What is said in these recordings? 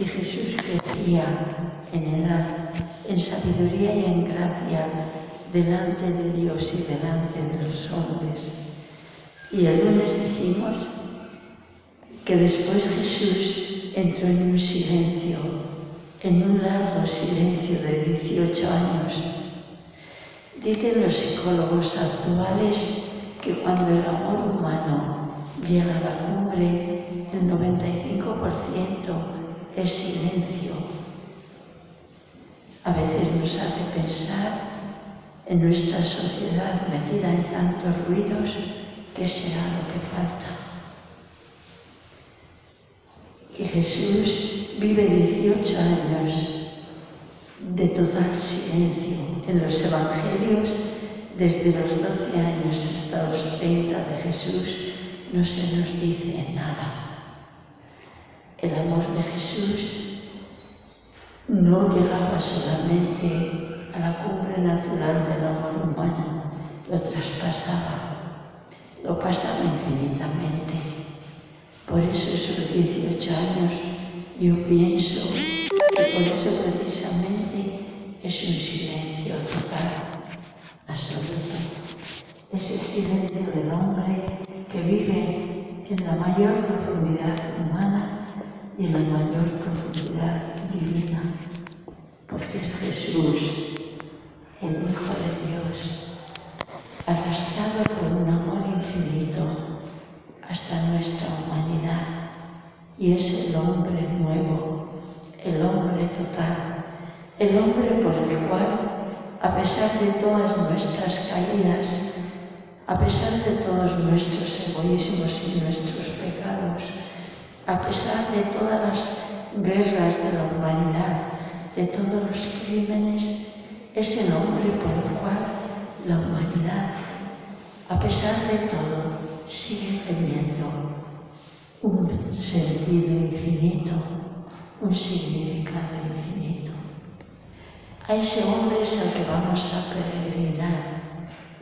Y Jesús crecía en edad, en sabiduría y en gracia delante de Dios y delante de los hombres. Y el lunes dijimos que después Jesús entró en un silencio, en un largo silencio de 18 años. Dicen los psicólogos actuales que cuando el amor humano llega a la cumbre, el 95% el silencio a veces nos hace pensar en nuestra sociedad metida en tantos ruidos que será lo que falta. Y Jesús vive 18 años de total silencio en los evangelios desde los 12 años hasta los 30 de Jesús no se nos dice nada el amor de Jesús no llegaba solamente a la cumbre natural del amor humano, lo traspasaba, lo pasaba infinitamente. Por eso esos 18 años yo pienso que por eso precisamente es un silencio total, absoluto. Es el silencio del hombre que vive en la mayor profundidad a pesar de todos nuestros egoísmos y nuestros pecados, a pesar de todas las guerras de la humanidad, de todos los crímenes, es el hombre por el cual la humanidad, a pesar de todo, sigue teniendo un sentido infinito, un significado infinito. A ese hombre es al que vamos a peregrinar,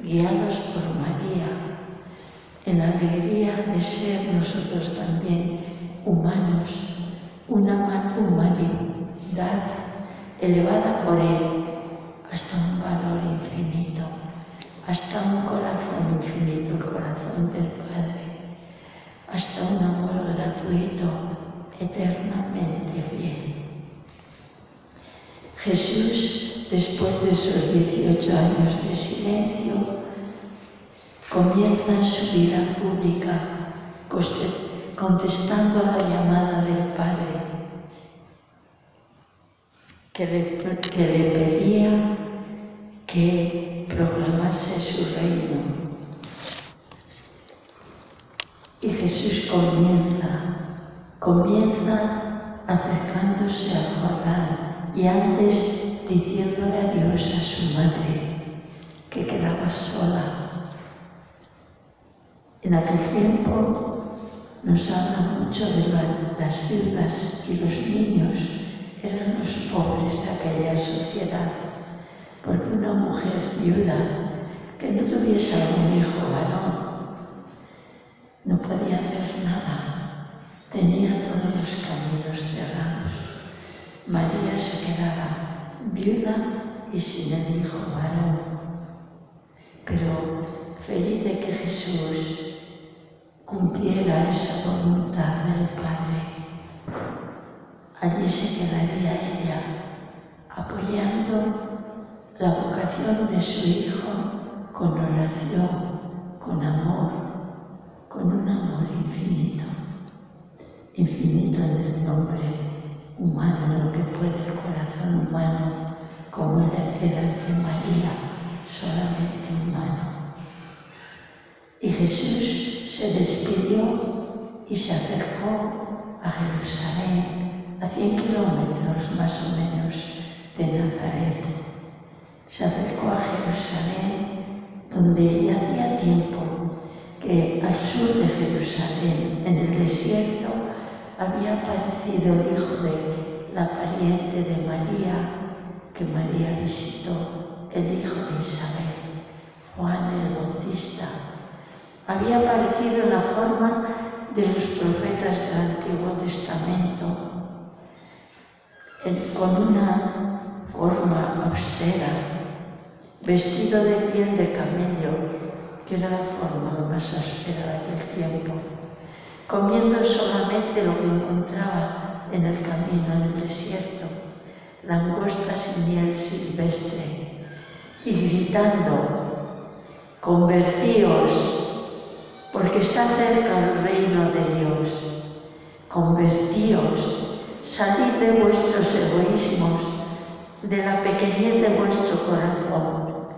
guiados por María, en la alegría de ser nosotros también humanos, una humanidad elevada por Él hasta un valor infinito, hasta un corazón infinito, el corazón del Padre, hasta un amor gratuito, eternamente fiel. Jesús, después de sus 18 años de silencio, comienza su vida pública contestando a la llamada del Padre, que le, que le pedía que proclamase su reino. Y Jesús comienza, comienza acercándose a Jordán y antes diciéndole adiós a su madre, que quedaba sola. En aquel tiempo nos habla mucho de las viudas y los niños, eran los pobres de aquella sociedad, porque una mujer viuda que no tuviese algún hijo varón no podía hacer nada, tenía todos los caminos cerrados. María se quedaba viuda y sin el hijo varón. Pero feliz de que Jesús cumpliera esa voluntad del Padre. Allí se quedaría ella, apoyando la vocación de su hijo con oración, con amor, con un amor infinito, infinito en el nombre humano, lo que puede el corazón humano, como en la piedad de María, solamente humano. Y Jesús se despidió y se acercó a Jerusalén, a 100 kilómetros más o menos de Nazaret. Se acercó a Jerusalén, donde ya hacía tiempo que al sur de Jerusalén, en el desierto, había aparecido hijo de la pariente de María, que María visitó, el hijo de Isabel, Juan el Bautista. Había aparecido en la forma de los profetas del Antiguo Testamento, el, con una forma austera, vestido de piel de camello, que era la forma más austera de aquel tiempo comiendo solamente lo que encontraba en el camino del desierto, langostas y miel silvestre, y gritando, convertíos, porque está cerca el reino de Dios, convertíos, salid de vuestros egoísmos, de la pequeñez de vuestro corazón,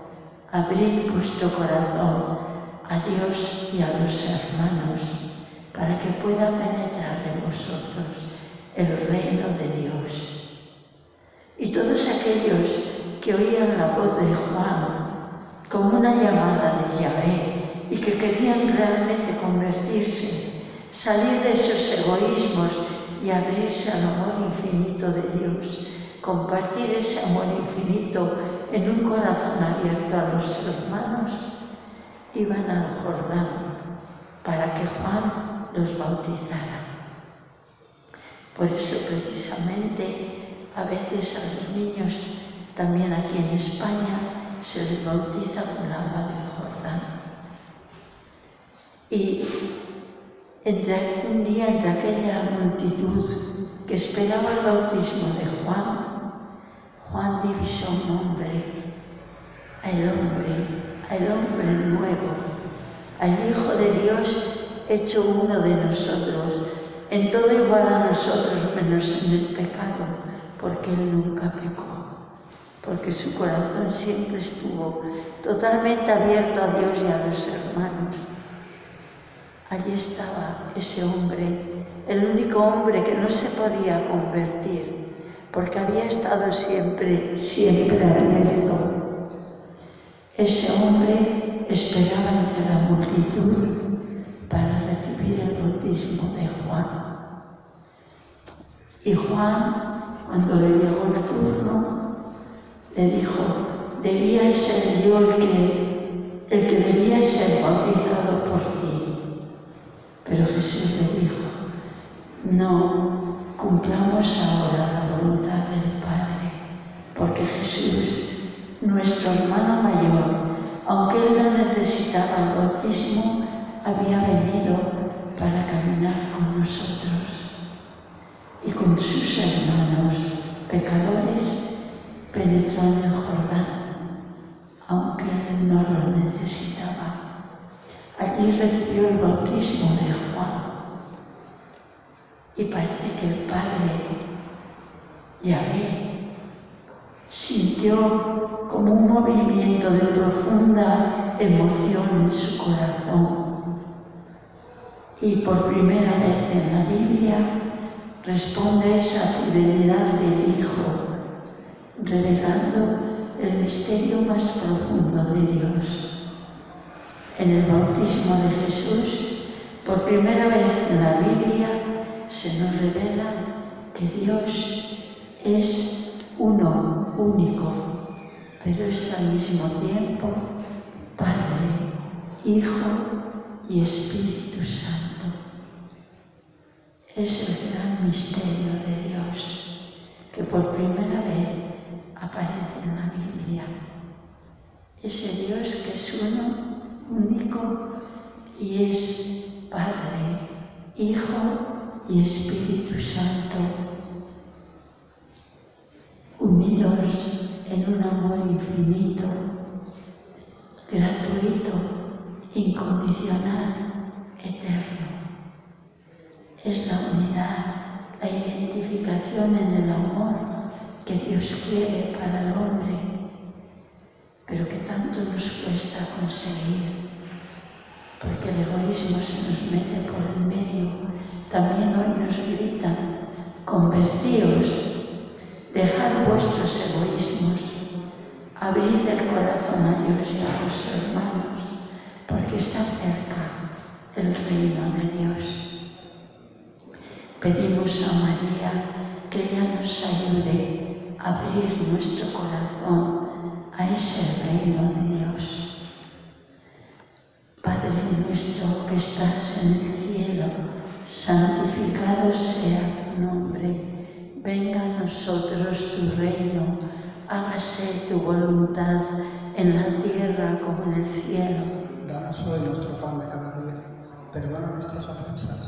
abrid vuestro corazón a Dios y a los hermanos para que pueda penetrar en vosotros el reino de Dios. Y todos aquellos que oían la voz de Juan como una llamada de Yahvé y que querían realmente convertirse, salir de esos egoísmos y abrirse al amor infinito de Dios, compartir ese amor infinito en un corazón abierto a los hermanos, iban al Jordán para que Juan los bautizara. Por eso precisamente a veces a los niños, también aquí en España, se les bautiza con agua del Jordán. Y entre, un día entre aquella multitud que esperaba el bautismo de Juan, Juan divisó un hombre, al hombre, al hombre nuevo, al Hijo de Dios hecho uno de nosotros, en todo igual a nosotros menos en el pecado, porque Él nunca pecó, porque su corazón siempre estuvo totalmente abierto a Dios y a los hermanos. Allí estaba ese hombre, el único hombre que no se podía convertir, porque había estado siempre, siempre abierto. Ese hombre esperaba entre la multitud para recibir el bautismo de Juan. Y Juan, cuando le llegó el turno, le dijo, debía ser yo el que, el que debía ser bautizado por ti. Pero Jesús le dijo, no, cumplamos ahora la voluntad del Padre, porque Jesús, nuestro hermano mayor, aunque él no necesitaba el bautismo, había venido para caminar con nosotros. Y con sus hermanos pecadores penetró en el Jordán, aunque él no lo necesitaba. Allí recibió el bautismo de Juan. Y parece que el Padre Yahvé sintió como un movimiento de profunda emoción en su corazón. Y por primera vez en la Biblia responde esa fidelidad del Hijo, revelando el misterio más profundo de Dios en el bautismo de Jesús, por primera vez en la Biblia se nos revela que Dios es uno, único, pero es al mismo tiempo Padre, Hijo y Espíritu Santo. Es el gran misterio de Dios que por primera vez aparece en la Biblia. Ese Dios que es uno único y es Padre, Hijo y Espíritu Santo, unidos en un amor infinito, gratuito, incondicional, eterno. es la unidad, la identificación en el amor que Dios quiere para el hombre, pero que tanto nos cuesta conseguir, porque el egoísmo se nos mete por el medio. También hoy nos gritan, convertíos, dejad vuestros egoísmos, abrid el corazón a Dios y a los hermanos, porque está cerca el reino de Dios. Pedimos a María que ella nos ayude a abrir nuestro corazón a ese reino de Dios. Padre nuestro que estás en el cielo, santificado sea tu nombre, venga a nosotros tu reino, hágase tu voluntad en la tierra como en el cielo. Danos hoy nuestro pan de cada día, perdona nuestras ofensas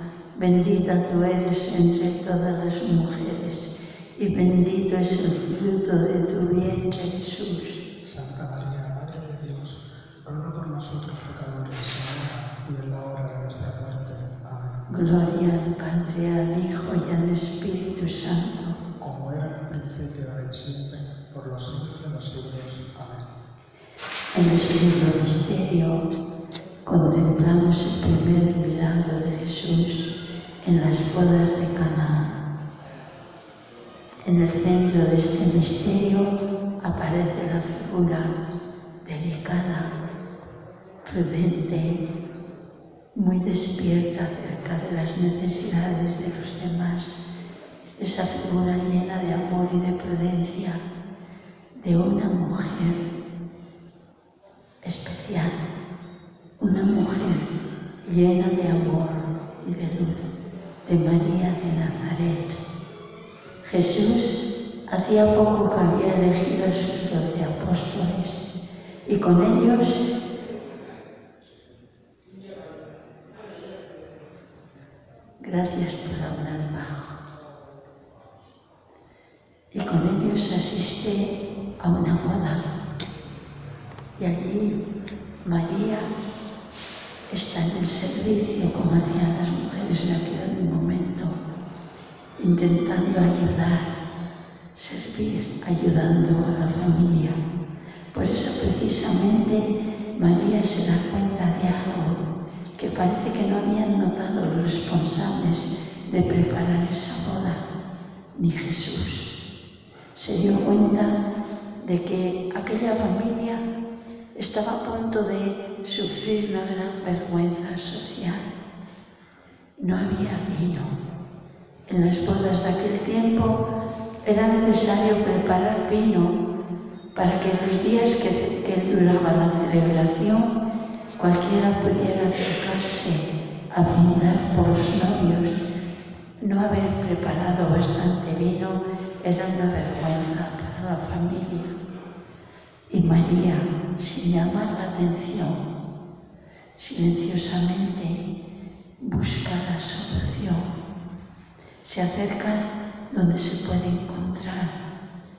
Bendita tú eres entre todas las mujeres, y bendito es el fruto de tu vientre, Jesús. Santa María, Madre de Dios, ruega por nosotros pecadores, ahora y en la hora de nuestra muerte. Amén. Gloria al Padre, al Hijo y al Espíritu Santo. Como era en el principio, ahora y siempre, por los siglos de los siglos. Amén. En el segundo misterio contemplamos el primer milagro de Jesús en las bodas de Canaán. En el centro de este misterio aparece la figura delicada, prudente, muy despierta acerca de las necesidades de los demás, esa figura llena de amor y de prudencia de una mujer especial, una mujer llena de amor y de luz de María de Nazaret. Jesús hacía poco que había elegido a sus doce apóstoles y con ellos Gracias por hablar bajo. Y con ellos asiste a una boda. Y allí María está en el servicio como hacían las mujeres en aquel momento, intentando ayudar, servir, ayudando a la familia. Por eso precisamente María se da cuenta de algo que parece que no habían notado los responsables de preparar esa boda, ni Jesús. Se dio cuenta de que aquella familia estaba a punto de sufrir una gran vergüenza social. No había vino. En las bodas de aquel tiempo era necesario preparar vino para que los días que, que duraba la celebración cualquiera pudiera acercarse a brindar por los novios. No haber preparado bastante vino era una vergüenza para la familia y María, sin llamar la atención, silenciosamente busca la solución. Se acerca donde se puede encontrar.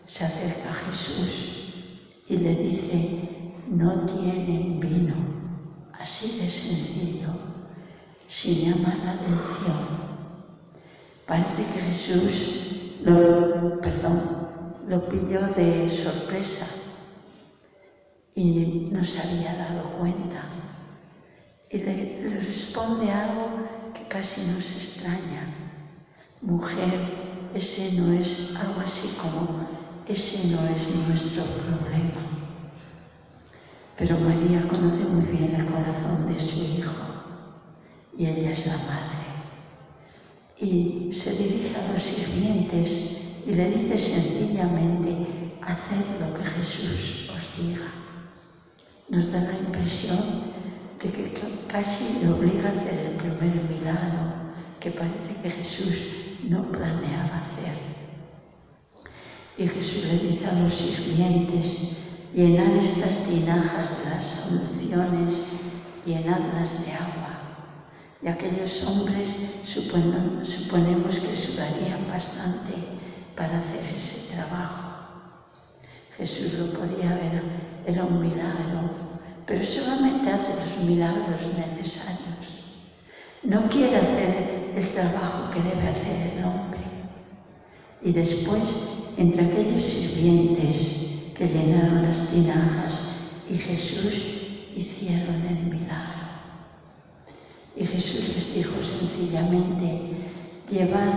Se acerca a Jesús y le dice, no tienen vino. Así de sencillo, sin llamar la atención. Parece que Jesús lo, perdón, lo pilló de sorpresa y no se había dado cuenta. Y le, le responde algo que casi nos extraña. Mujer, ese no es algo así como, ese no es nuestro problema. Pero María conoce muy bien el corazón de su hijo y ella es la madre. Y se dirige a los sirvientes y le dice sencillamente, haced lo que Jesús os diga nos da la impresión de que casi le obliga a hacer el primer milagro que parece que Jesús no planeaba hacer. Y Jesús le dice a los sirvientes, llenad estas tinajas de las soluciones, llenadlas de agua. Y aquellos hombres suponemos que sudarían bastante para hacer ese trabajo. Jesús lo podía ver, era un milagro, pero solamente hace los milagros necesarios. No quiere hacer el trabajo que debe hacer el hombre. Y después, entre aquellos sirvientes que llenaron las tinajas y Jesús, hicieron el milagro. Y Jesús les dijo sencillamente, llevad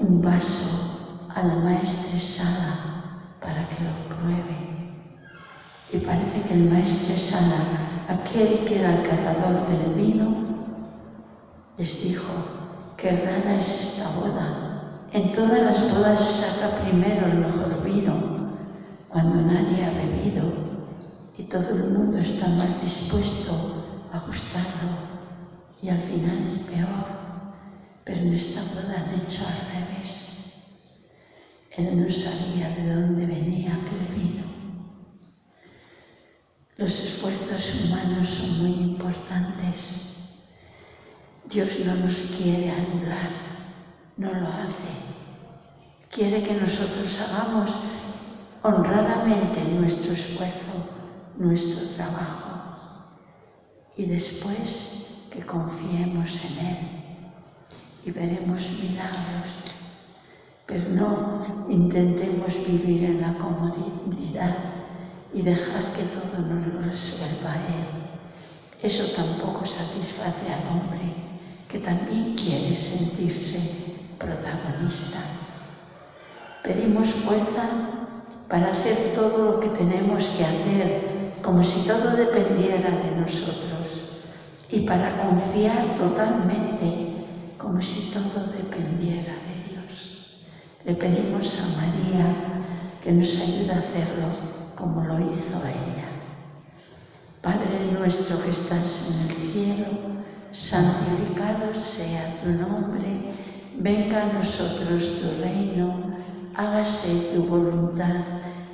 un vaso a la maestresala para que lo pruebe. Y parece que el maestro Sana, aquel que era el catador del vino, les dijo, qué rara es esta boda. En todas las bodas se saca primero el mejor vino, cuando nadie ha bebido y todo el mundo está más dispuesto a gustarlo. Y al final, peor, pero en esta boda han hecho al revés. Él no sabía de dónde venía aquel vino. Los esfuerzos humanos son muy importantes. Dios no nos quiere anular, no lo hace. Quiere que nosotros hagamos honradamente nuestro esfuerzo, nuestro trabajo y después que confiemos en Él y veremos milagros Pero no intentemos vivir en la comodidad y dejar que todo nos lo resuelva Él. Eso tampoco satisface al hombre, que también quiere sentirse protagonista. Pedimos fuerza para hacer todo lo que tenemos que hacer, como si todo dependiera de nosotros, y para confiar totalmente, como si todo dependiera de Le pedimos a María que nos ayude a hacerlo como lo hizo ella. Padre nuestro que estás en el cielo, santificado sea tu nombre, venga a nosotros tu reino, hágase tu voluntad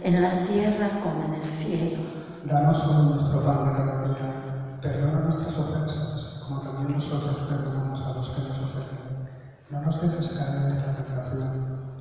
en la tierra como en el cielo. Danos hoy nuestro pan de cada día, perdona nuestras ofensas, como también nosotros perdonamos a los que nos ofenden. No nos dejes caer en la tentación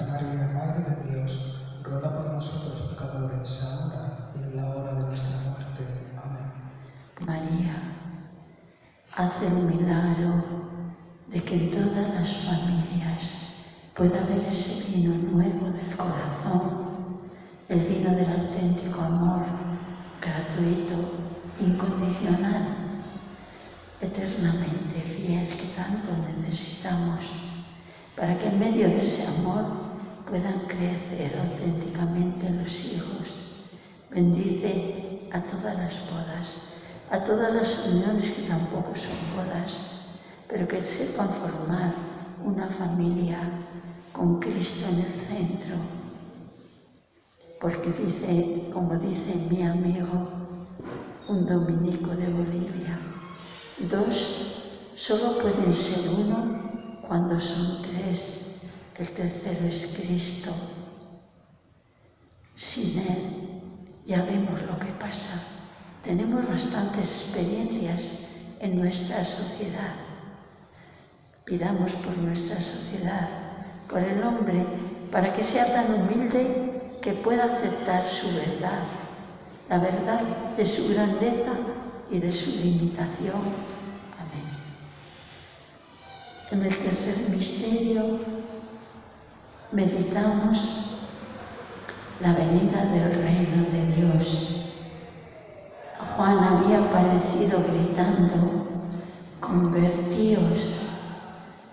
Santa María, Madre de Dios, ruega por nosotros pecadores, ahora y en la hora de nuestra muerte. Amén. María, haz el milagro de que en todas las familias pueda haber ese vino nuevo del corazón, el vino del auténtico amor, gratuito, incondicional, eternamente fiel que tanto necesitamos, para que en medio de ese amor puedan crecer auténticamente los hijos. Bendice a todas las bodas, a todas las uniones que tampoco son bodas, pero que sepan formar una familia con Cristo en el centro. Porque dice, como dice mi amigo, un dominico de Bolivia, dos solo pueden ser uno cuando son tres. El tercero es Cristo. Sin Él ya vemos lo que pasa. Tenemos bastantes experiencias en nuestra sociedad. Pidamos por nuestra sociedad, por el hombre, para que sea tan humilde que pueda aceptar su verdad, la verdad de su grandeza y de su limitación. Amén. En el tercer misterio meditamos la venida del reino de Dios. Juan había aparecido gritando, convertíos,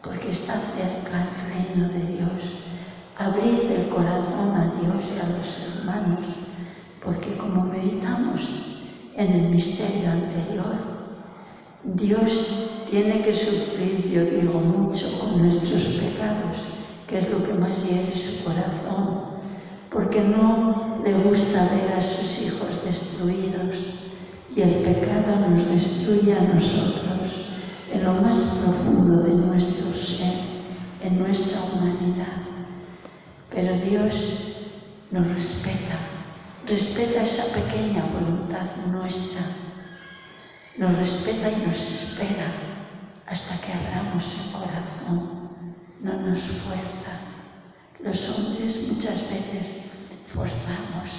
porque está cerca el reino de Dios. Abrid el corazón a Dios y a los hermanos, porque como meditamos en el misterio anterior, Dios tiene que sufrir, yo digo mucho, con nuestros pecados que es lo que más hiere su corazón, porque no le gusta ver a sus hijos destruidos y el pecado nos destruye a nosotros en lo más profundo de nuestro ser, en nuestra humanidad. Pero Dios nos respeta, respeta esa pequeña voluntad nuestra, nos respeta y nos espera hasta que abramos el corazón non nos fuerza. Los hombres muchas veces forzamos.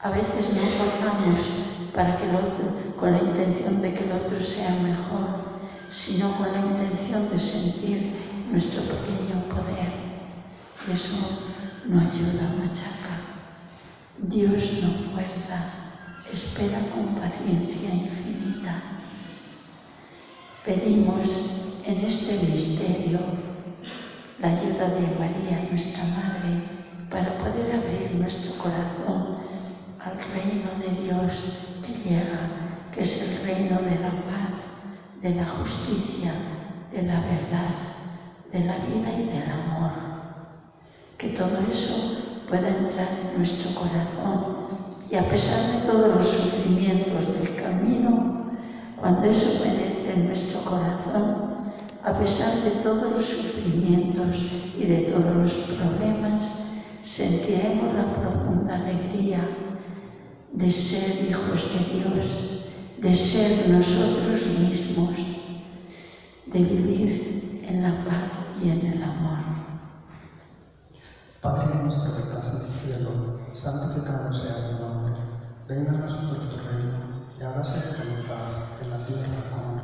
A veces no forzamos para que el otro, con la intención de que el otro sea mejor, sino con la intención de sentir nuestro pequeño poder. Y eso no ayuda, machaca. Dios no fuerza, espera con paciencia infinita. Pedimos en este misterio la ayuda de María, nuestra Madre, para poder abrir nuestro corazón al reino de Dios que llega, que es el reino de la paz, de la justicia, de la verdad, de la vida y del amor. Que todo eso pueda entrar en nuestro corazón y a pesar de todos los sufrimientos del camino, cuando eso merece en nuestro corazón, a pesar de todos los sufrimientos y de todos los problemas, sentiremos la profunda alegría de ser hijos de Dios, de ser nosotros mismos, de vivir en la paz y en el amor. Padre nuestro que estás en el cielo, santificado sea tu nombre. Venga a nosotros tu reino y hágase tu voluntad en la tierra como en.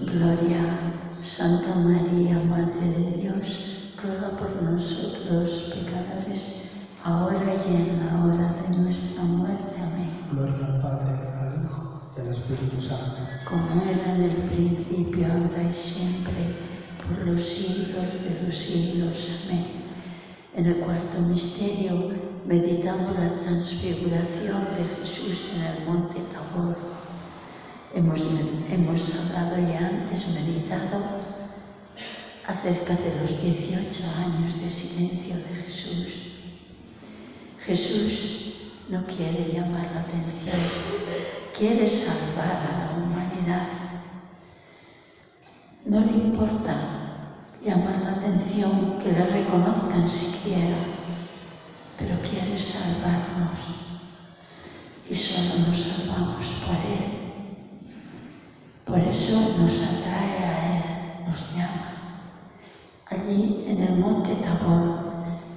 Gloria, Santa María, Madre de Dios, ruega por nosotros pecadores, ahora y en la hora de nuestra muerte. Amén. Gloria al Padre, al Hijo y al Espíritu Santo. Como era en el principio, ahora y siempre, por los siglos de los siglos. Amén. En el cuarto misterio meditamos la transfiguración de Jesús en el monte Tabor. Hemos, hemos hablado ya antes, meditado acerca de los 18 años de silencio de Jesús. Jesús no quiere llamar la atención, quiere salvar a la humanidad. No le importa llamar la atención, que le reconozcan siquiera, pero quiere salvarnos y solo nos salvamos por Él. Por eso nos atrae a Él, nos llama. Allí en el monte Tabor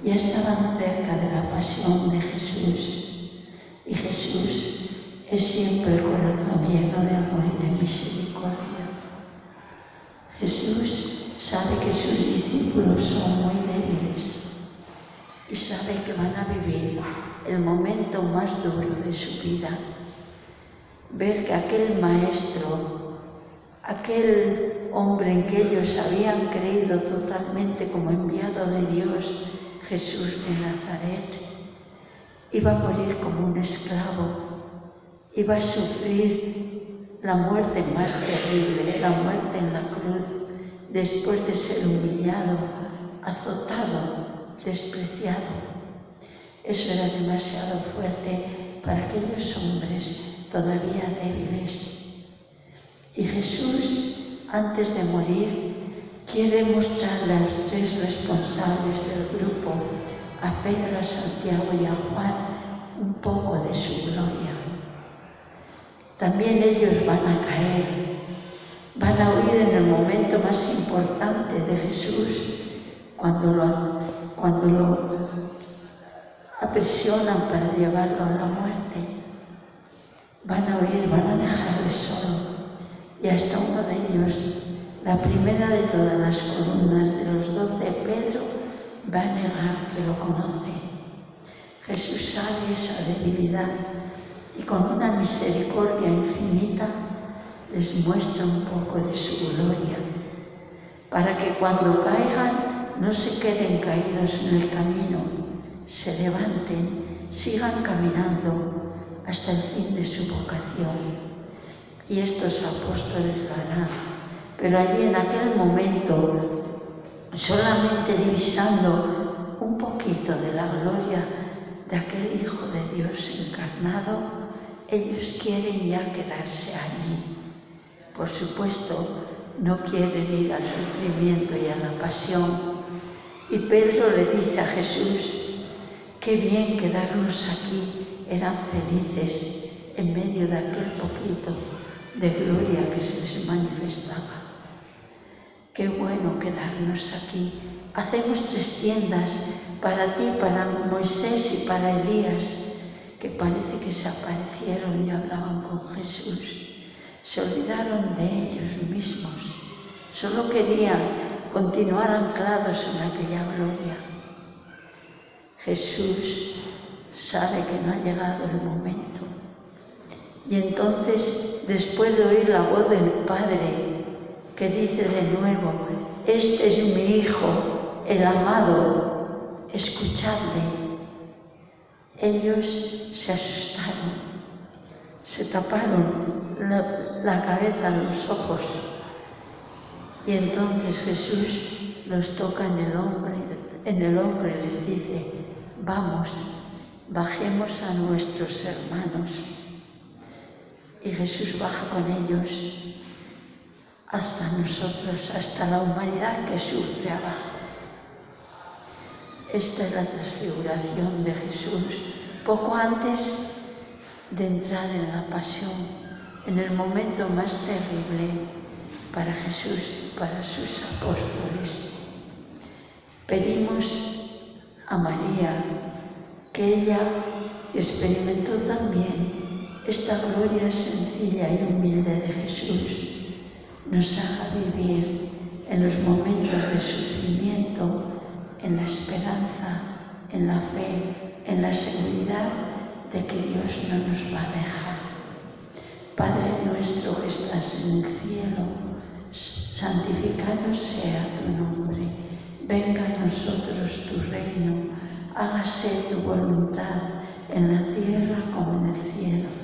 ya estaban cerca de la pasión de Jesús y Jesús es siempre el corazón lleno de amor y de misericordia. Jesús sabe que sus discípulos son muy débiles y sabe que van a vivir el momento más duro de su vida. Ver que aquel maestro aquel hombre en que ellos habían creído totalmente como enviado de Dios, Jesús de Nazaret, iba a morir como un esclavo, iba a sufrir la muerte más terrible, la muerte en la cruz, después de ser humillado, azotado, despreciado. Eso era demasiado fuerte para aquellos hombres todavía débiles. Y Jesús, antes de morir, quiere mostrar las tres responsables del grupo, a Pedro, a Santiago y a Juan, un poco de su gloria. También ellos van a caer, van a oír en el momento más importante de Jesús, cuando lo, cuando lo aprisionan para llevarlo a la muerte. Van a oír, van a dejarle solo y hasta uno de ellos, la primera de todas las columnas de los doce, Pedro, va a negar que lo conoce. Jesús sabe esa debilidad y con una misericordia infinita les muestra un poco de su gloria, para que cuando caigan no se queden caídos en el camino, se levanten, sigan caminando hasta el fin de su vocación y estos apóstoles harán. Pero allí en aquel momento, solamente divisando un poquito de la gloria de aquel Hijo de Dios encarnado, ellos quieren ya quedarse allí. Por supuesto, no quieren ir al sufrimiento y a la pasión. Y Pedro le dice a Jesús, qué bien quedarnos aquí, eran felices en medio de aquel poquito de gloria que se manifestaba. Qué bueno quedarnos aquí. Hacemos tres tiendas para ti, para Moisés y para Elías, que parece que se aparecieron y hablaban con Jesús. Se olvidaron de ellos mismos. Solo querían continuar anclados en aquella gloria. Jesús sabe que no ha llegado el momento Y entonces, después de oír la voz del Padre, que dice de nuevo, este es mi Hijo, el amado, escuchadle. Ellos se asustaron, se taparon la, la cabeza, los ojos. Y entonces Jesús los toca en el hombre, en el hombro les dice, vamos, bajemos a nuestros hermanos y Jesús baja con ellos hasta nosotros, hasta la humanidad que sufre abajo. Esta es la transfiguración de Jesús poco antes de entrar en la pasión, en el momento más terrible para Jesús y para sus apóstoles. Pedimos a María que ella experimentó también esta gloria sencilla y humilde de Jesús nos haga vivir en los momentos de sufrimiento, en la esperanza, en la fe, en la seguridad de que Dios no nos va a dejar. Padre nuestro que estás en el cielo, santificado sea tu nombre, venga a nosotros tu reino, hágase tu voluntad en la tierra como en el cielo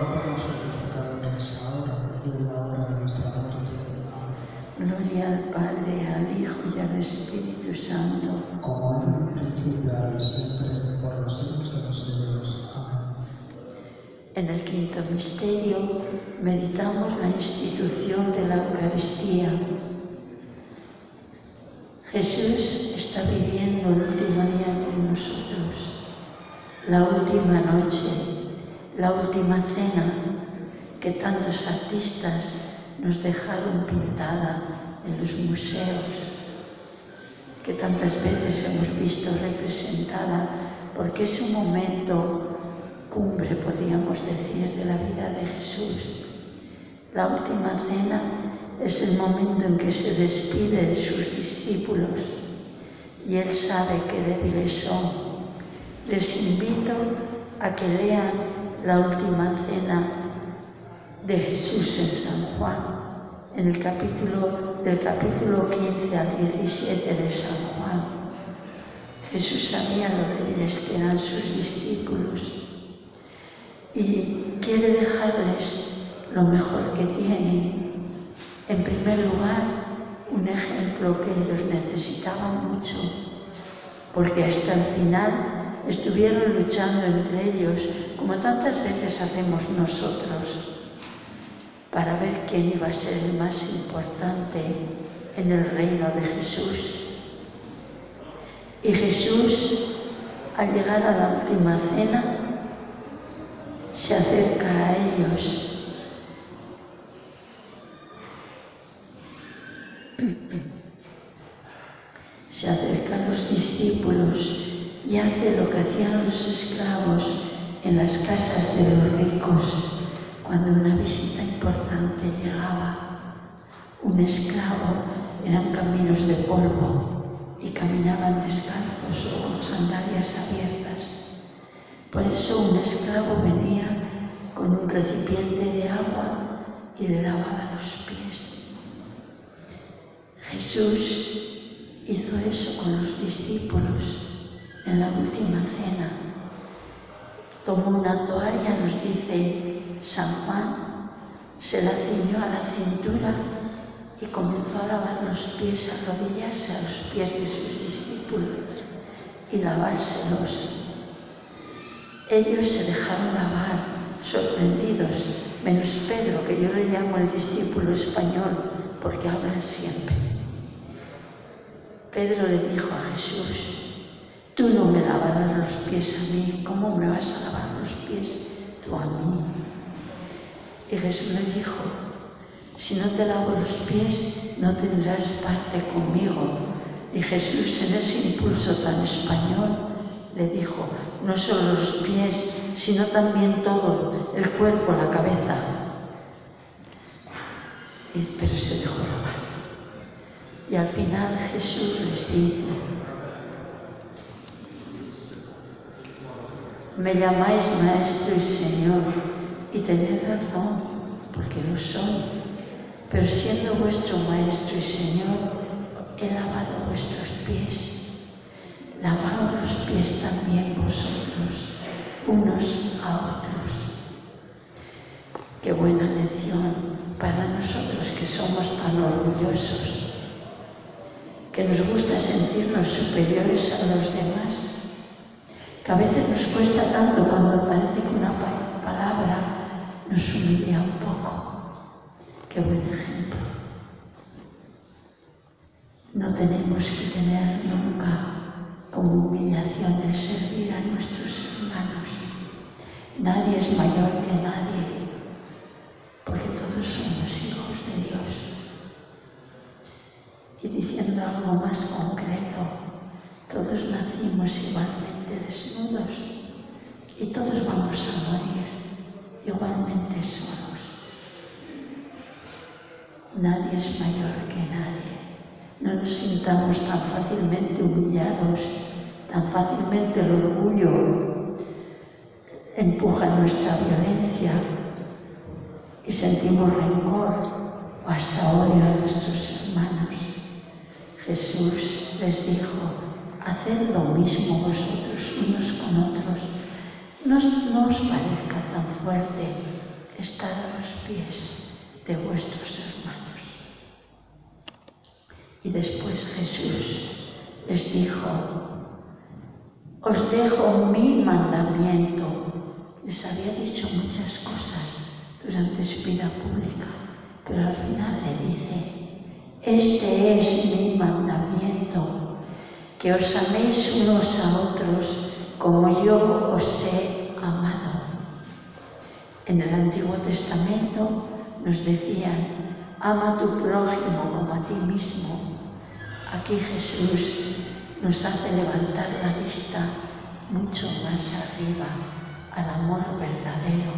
obra, sobre cada nuestra obra y en la hora de nuestra muerte. Gloria al Padre, al Hijo y al Espíritu Santo. Como en un principio, ahora y siempre, por los siglos de los siglos. Amén. En el quinto misterio meditamos la institución de la Eucaristía. Jesús está viviendo el último día entre nosotros, la última noche la última cena que tantos artistas nos dejaron pintada en los museos, que tantas veces hemos visto representada, porque es un momento cumbre, podríamos decir, de la vida de Jesús. La última cena es el momento en que se despide de sus discípulos y él sabe que débiles son. Les invito a que lean la última cena de Jesús en San Juan, en el capítulo, del capítulo 15 al 17 de San Juan. Jesús sabía lo débiles que eran sus discípulos y quiere dejarles lo mejor que tienen. En primer lugar, un ejemplo que ellos necesitaban mucho, porque hasta el final estuvieron luchando entre ellos como tantas veces hacemos nosotros, para ver quién iba a ser el más importante en el reino de Jesús. Y Jesús, al llegar a la última cena, se acerca a ellos. Se acerca a los discípulos y hace lo que hacían los esclavos en las casas de los ricos, cuando una visita importante llegaba, un esclavo, eran caminos de polvo y caminaban descalzos o con sandalias abiertas. Por eso un esclavo venía con un recipiente de agua y le lavaba los pies. Jesús hizo eso con los discípulos en la última cena tomó una toalla, nos dice San Juan, se la ciñó a la cintura y comenzó a lavar los pies, a arrodillarse a los pies de sus discípulos y lavárselos. Ellos se dejaron lavar, sorprendidos, menos Pedro, que yo le llamo el discípulo español, porque hablan siempre. Pedro le dijo a Jesús, Tú no me lavarás los pies a mí, ¿cómo me vas a lavar los pies tú a mí? Y Jesús le dijo, si no te lavo los pies, no tendrás parte conmigo. Y Jesús en ese impulso tan español le dijo, no solo los pies, sino también todo, el cuerpo, la cabeza. Y, pero se dejó lavar. Y al final Jesús les dice, Me llamáis maestro y señor, y tenéis razón, porque lo soy. Pero siendo vuestro maestro y señor, he lavado vuestros pies. Lavaos los pies también vosotros, unos a otros. Qué buena lección para nosotros que somos tan orgullosos, que nos gusta sentirnos superiores a los demás que a veces nos cuesta tanto cuando parece que una palabra nos humilla un poco. Qué buen ejemplo. No tenemos que tener nunca como humillación el servir a nuestros hermanos. Nadie es mayor que nadie, porque todos somos hijos de Dios. Y diciendo algo más concreto, todos nacimos igualmente ustedes mudos y todos vamos a morir igualmente solos. Nadie es mayor que nadie. No nos sintamos tan fácilmente humillados, tan fácilmente el orgullo empuja nuestra violencia y sentimos rencor o hasta odio a nuestros hermanos. Jesús les dijo, haced lo mismo vosotros unos con otros. No, no os parezca tan fuerte estar a los pies de vuestros hermanos. Y después Jesús les dijo, os dejo mi mandamiento. Les había dicho muchas cosas durante su vida pública, pero al final le dice, este es mi mandamiento que os améis unos a otros como yo os he amado. En el Antiguo Testamento nos decían, ama a tu prójimo como a ti mismo. Aquí Jesús nos hace levantar la vista mucho más arriba al amor verdadero,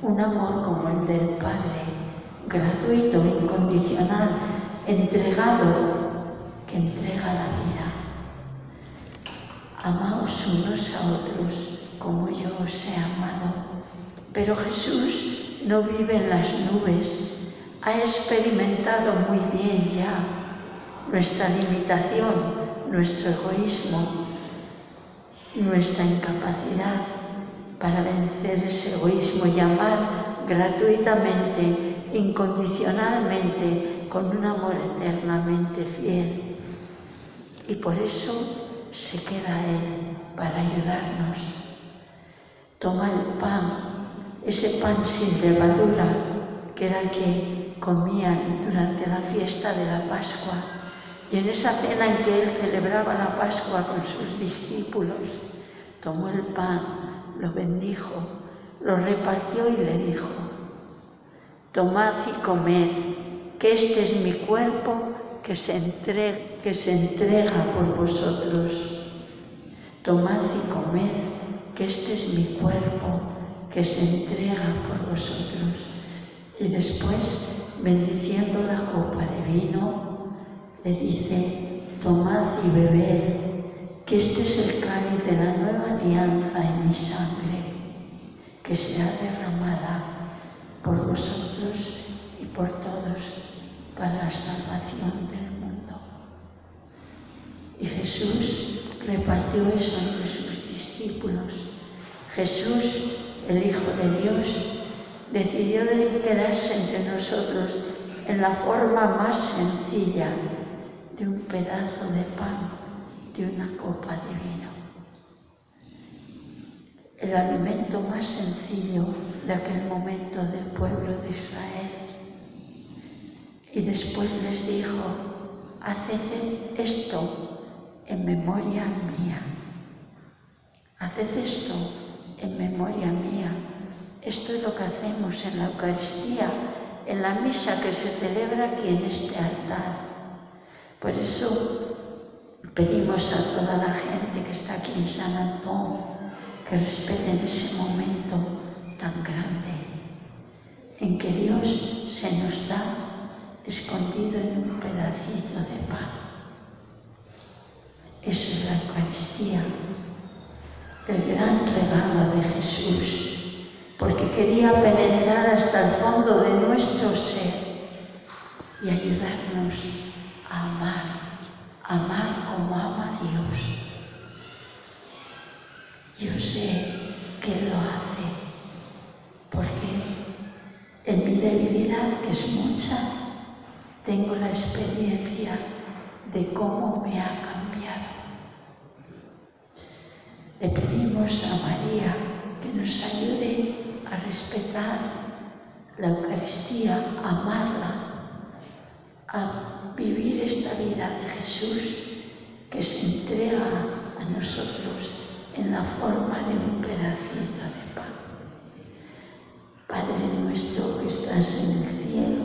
un amor como el del Padre, gratuito, incondicional, entregado, que entrega la vida. Amaos unos a otros como yo os he amado. Pero Jesús no vive en las nubes, ha experimentado muy bien ya nuestra limitación, nuestro egoísmo, nuestra incapacidad para vencer ese egoísmo y amar gratuitamente, incondicionalmente, con un amor eternamente fiel. Y por eso se queda Él para ayudarnos. Toma el pan, ese pan sin levadura que era el que comían durante la fiesta de la Pascua y en esa cena en que Él celebraba la Pascua con sus discípulos. Tomó el pan, lo bendijo, lo repartió y le dijo, tomad y comed, que este es mi cuerpo que se, entre, que se entrega por vosotros. Tomad y comed, que este es mi cuerpo, que se entrega por vosotros. Y después, bendiciendo la copa de vino, le dice, tomad y bebed, que este es el cáliz de la nueva alianza en mi sangre, que será derramada por vosotros y por todos para la salvación del mundo. Y Jesús repartió eso entre sus discípulos. Jesús, el Hijo de Dios, decidió de quedarse entre nosotros en la forma más sencilla de un pedazo de pan, de una copa de vino. El alimento más sencillo de aquel momento del pueblo de Israel Y después les dijo, haced esto en memoria mía. Haced esto en memoria mía. Esto es lo que hacemos en la Eucaristía, en la misa que se celebra aquí en este altar. Por eso pedimos a toda la gente que está aquí en San Antón que respeten ese momento tan grande en que Dios se nos da escondido en un pedacito de pan. Eso es la Eucaristía, el gran regalo de Jesús, porque quería penetrar hasta el fondo de nuestro ser y ayudarnos a amar, amar como ama Dios. Yo sé que lo hace, porque en mi debilidad, que es mucha, tengo la experiencia de cómo me ha cambiado. Le pedimos a María que nos ayude a respetar la Eucaristía, a amarla, a vivir esta vida de Jesús que se entrega a nosotros en la forma de un pedacito de pan. Padre nuestro que estás en el cielo,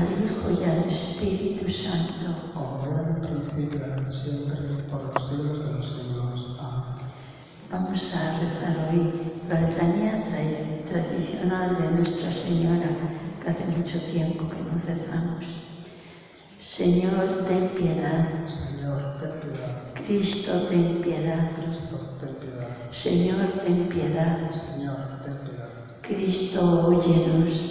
al Hijo y al Espíritu Santo. Ahora en principio, siempre, por los siglos de los siglos. Amén. Vamos a rezar hoy la letanía tradicional de Nuestra Señora, que hace mucho tiempo que no rezamos. Señor, ten piedad. Señor, ten piedad. Cristo, ten piedad. Cristo, ten piedad. Señor, ten piedad. Señor, ten piedad. Cristo, óyenos.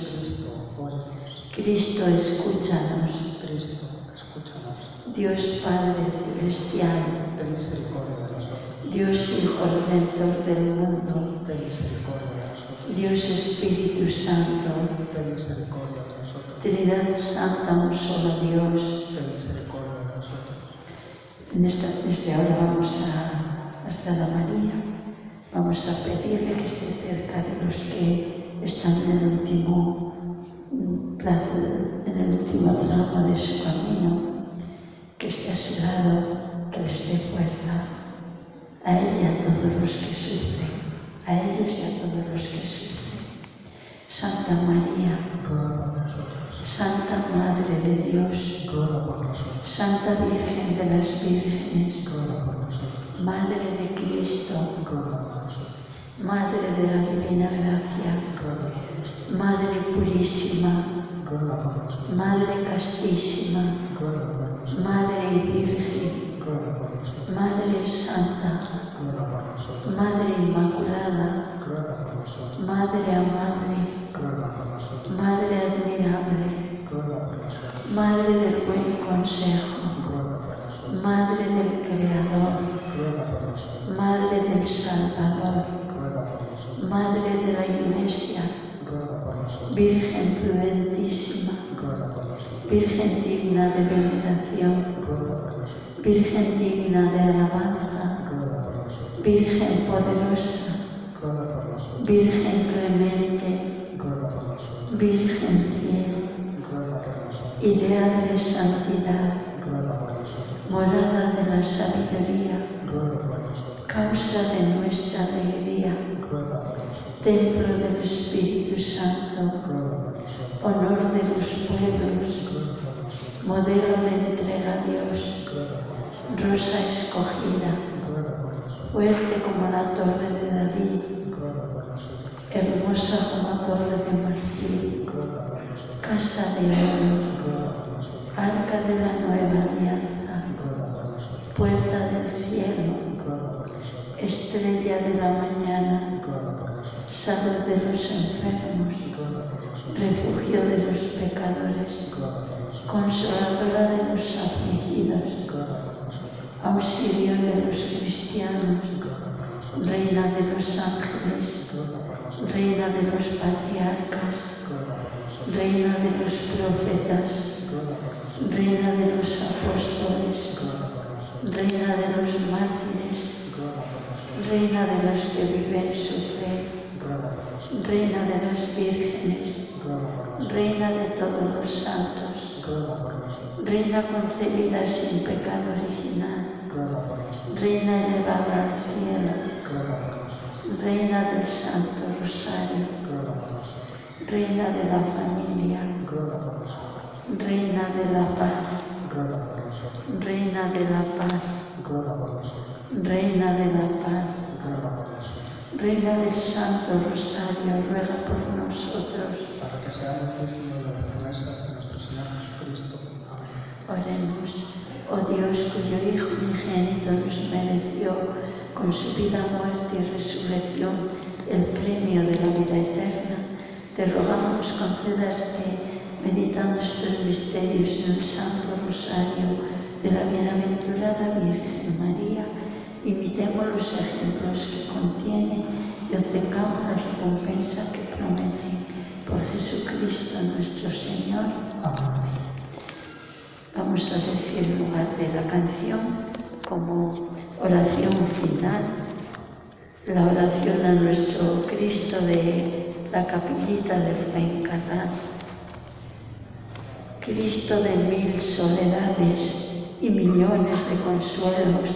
Cristo, escúchanos. Cristo, escúchanos. Dios Padre Celestial. Ten misericordia de nosotros. Dios Hijo Redentor del mundo. Ten misericordia de nosotros. Dios Espíritu Santo. Ten misericordia de nosotros. Trinidad Santa, un solo Dios. Ten misericordia de nosotros. En esta, desde ahora vamos a Arzada María. Vamos a pedirle que esté cerca de los que están en el último plaza en el último tramo de su camino, que esté a su lado, que les dé fuerza, a ella a todos los que sufren, a ellos y a todos los que sufren. Santa María, ruega por nosotros. Santa Madre de Dios, ruega por nosotros. Santa Virgen de las Vírgenes, ruega por nosotros. Madre de Cristo, ruega por nosotros. Madre de la Divina Gracia, ruega Madre Purísima, Madre Castísima, Madre Virgen, Madre Santa, Madre Inmaculada, Madre Amable, Madre Admirable, Madre del Buen Consejo, Madre del Creador, Madre del Salvador, Madre de la Iglesia, Virgen prudentísima, Virgen digna de veneración, Virgen digna de alabanza, Virgen poderosa, Virgen clemente, Virgen fiel, ideal de santidad, morada de la sabiduría, causa de nuestra alegría templo del Espíritu Santo, honor de los pueblos, modelo de entrega a Dios, rosa escogida, fuerte como la torre de David, hermosa como torre de marfil, casa de oro, arca de la nueva alianza, puerta del cielo, estrella de la mañana, Salud de los enfermos, refugio de los pecadores, consoladora de los afligidos, auxilio de los cristianos, reina de los ángeles, reina de los patriarcas, reina de los profetas, reina de los apóstoles, reina de los mártires, reina de los que viven su fe Reina de las vírgenes, Reina de todos los santos, Reina concebida sin pecado original, Reina elevada al cielo, Reina del Santo Rosario, Reina de la familia, Reina de la paz, Reina de la paz, Reina de la paz. Reina del Santo Rosario, ruega por nosotros. Para que seamos dignos de las promesas de nuestro Señor Jesucristo. Amén. Oremos. Oh Dios, cuyo Hijo unigénito nos mereció con su vida, muerte y resurrección el premio de la vida eterna, te rogamos concedas que, meditando estos misterios en el Santo Rosario de la Bienaventurada Virgen María, imitemos los ejemplos que contiene y obtengamos la recompensa que promete por Jesucristo nuestro Señor. Amén. Vamos a decir en lugar de la canción como oración final, la oración a nuestro Cristo de la capillita de Fuencarral. Cristo de mil soledades y millones de consuelos,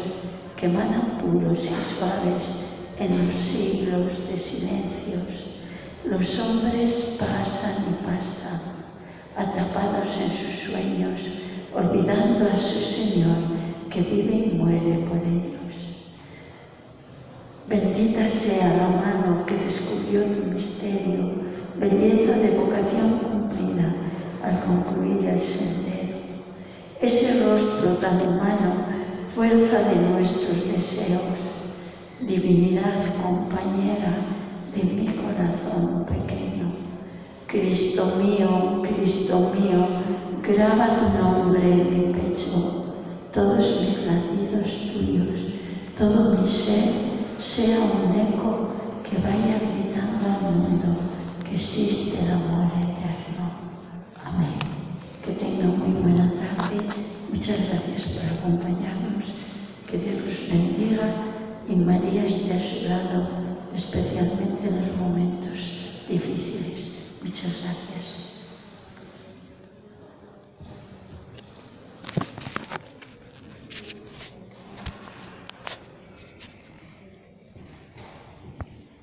que emanan puros y suaves en los siglos de silencios. Los hombres pasan y pasan, atrapados en sus sueños, olvidando a su Señor que vive y muere por ellos. Bendita sea la mano que descubrió tu misterio, belleza de vocación cumplida al concluir el sendero. Ese rostro tan humano fuerza de nuestros deseos, divinidad compañera de mi corazón pequeño. Cristo mío, Cristo mío, graba tu nombre en mi pecho, todos mis latidos tuyos, todo mi ser sea un eco que vaya gritando al mundo que existe el amor eterno. Muchas gracias por acompañarnos. Que Dios los bendiga y María esté a su lado, especialmente en los momentos difíciles. Muchas gracias.